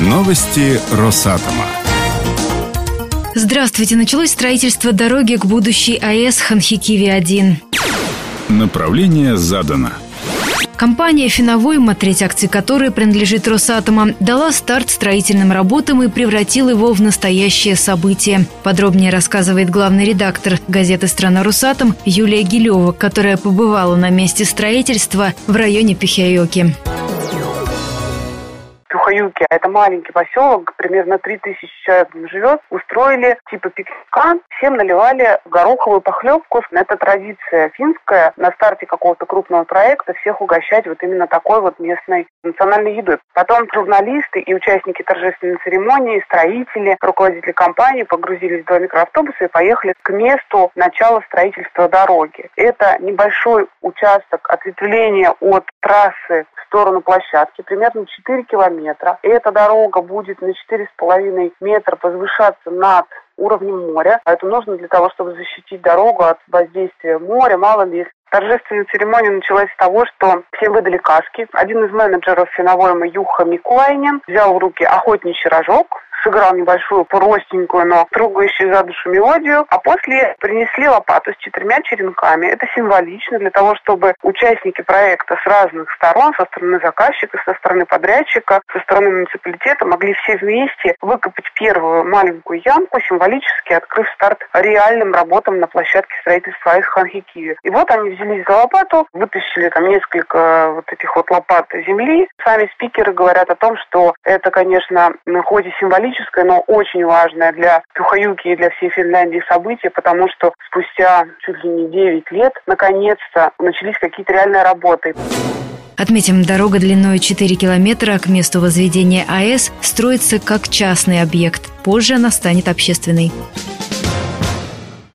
Новости Росатома. Здравствуйте. Началось строительство дороги к будущей АЭС Ханхикиви-1. Направление задано. Компания «Финовойма», треть акций которой принадлежит Росатома, дала старт строительным работам и превратила его в настоящее событие. Подробнее рассказывает главный редактор газеты «Страна Росатом» Юлия Гилева, которая побывала на месте строительства в районе Пихяйоки. Пюхаюки, это маленький поселок, примерно 3000 человек живет, устроили типа пикника, всем наливали гороховую похлебку. Это традиция финская, на старте какого-то крупного проекта всех угощать вот именно такой вот местной национальной едой. Потом журналисты и участники торжественной церемонии, строители, руководители компании погрузились в два микроавтобуса и поехали к месту начала строительства дороги. Это небольшой участок ответвления от трассы в сторону площадки, примерно 4 километра метра. Эта дорога будет на 4,5 метра возвышаться над уровнем моря. А это нужно для того, чтобы защитить дорогу от воздействия моря, мало ли. Торжественная церемония началась с того, что всем выдали каски. Один из менеджеров финовойма Юха Микуайнин взял в руки охотничий рожок, сыграл небольшую простенькую, но трогающую за душу мелодию, а после принесли лопату с четырьмя черенками. Это символично для того, чтобы участники проекта с разных сторон, со стороны заказчика, со стороны подрядчика, со стороны муниципалитета могли все вместе выкопать первую маленькую ямку, символически открыв старт реальным работам на площадке строительства Айс Ханхикиви. И вот они взялись за лопату, вытащили там несколько вот этих вот лопат земли. Сами спикеры говорят о том, что это, конечно, хоть и символично, символическое, но очень важное для Тюхаюки и для всей Финляндии событие, потому что спустя чуть ли не 9 лет наконец-то начались какие-то реальные работы. Отметим, дорога длиной 4 километра к месту возведения АЭС строится как частный объект. Позже она станет общественной.